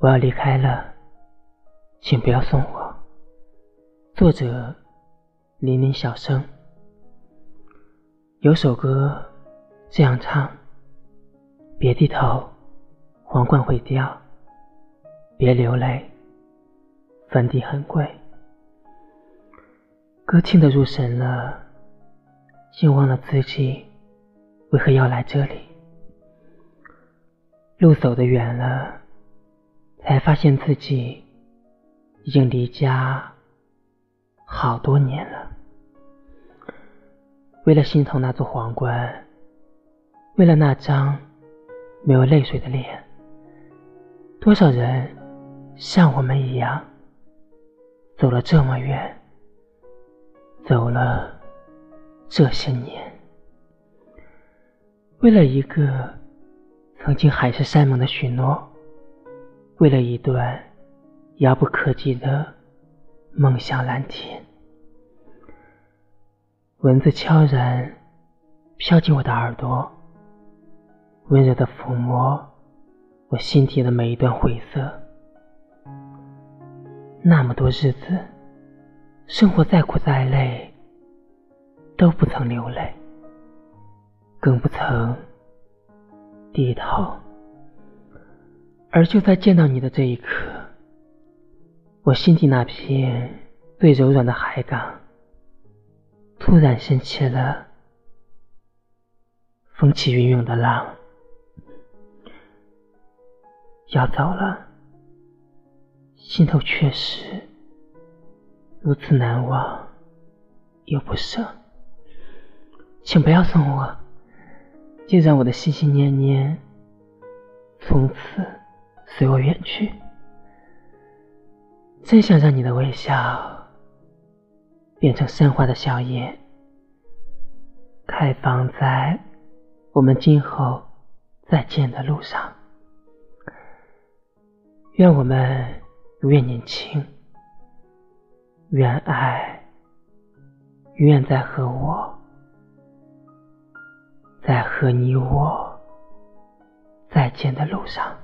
我要离开了，请不要送我。作者：林林小生。有首歌这样唱：别低头，皇冠会掉；别流泪，粉底很贵。歌听得入神了，竟忘了自己为何要来这里。路走得远了。才发现自己已经离家好多年了。为了心疼那座皇冠，为了那张没有泪水的脸，多少人像我们一样走了这么远，走了这些年，为了一个曾经海誓山盟的许诺。为了一段遥不可及的梦想蓝天，蚊子悄然飘进我的耳朵，温柔的抚摸我心底的每一段灰色。那么多日子，生活再苦再累，都不曾流泪，更不曾低头。而就在见到你的这一刻，我心底那片最柔软的海港，突然掀起了风起云涌的浪。要走了，心头却是如此难忘又不舍。请不要送我，就让我的心心念念从此。随我远去，真想让你的微笑变成山花的笑靥，开放在我们今后再见的路上。愿我们永远年轻，愿爱永远在和我，在和你我再见的路上。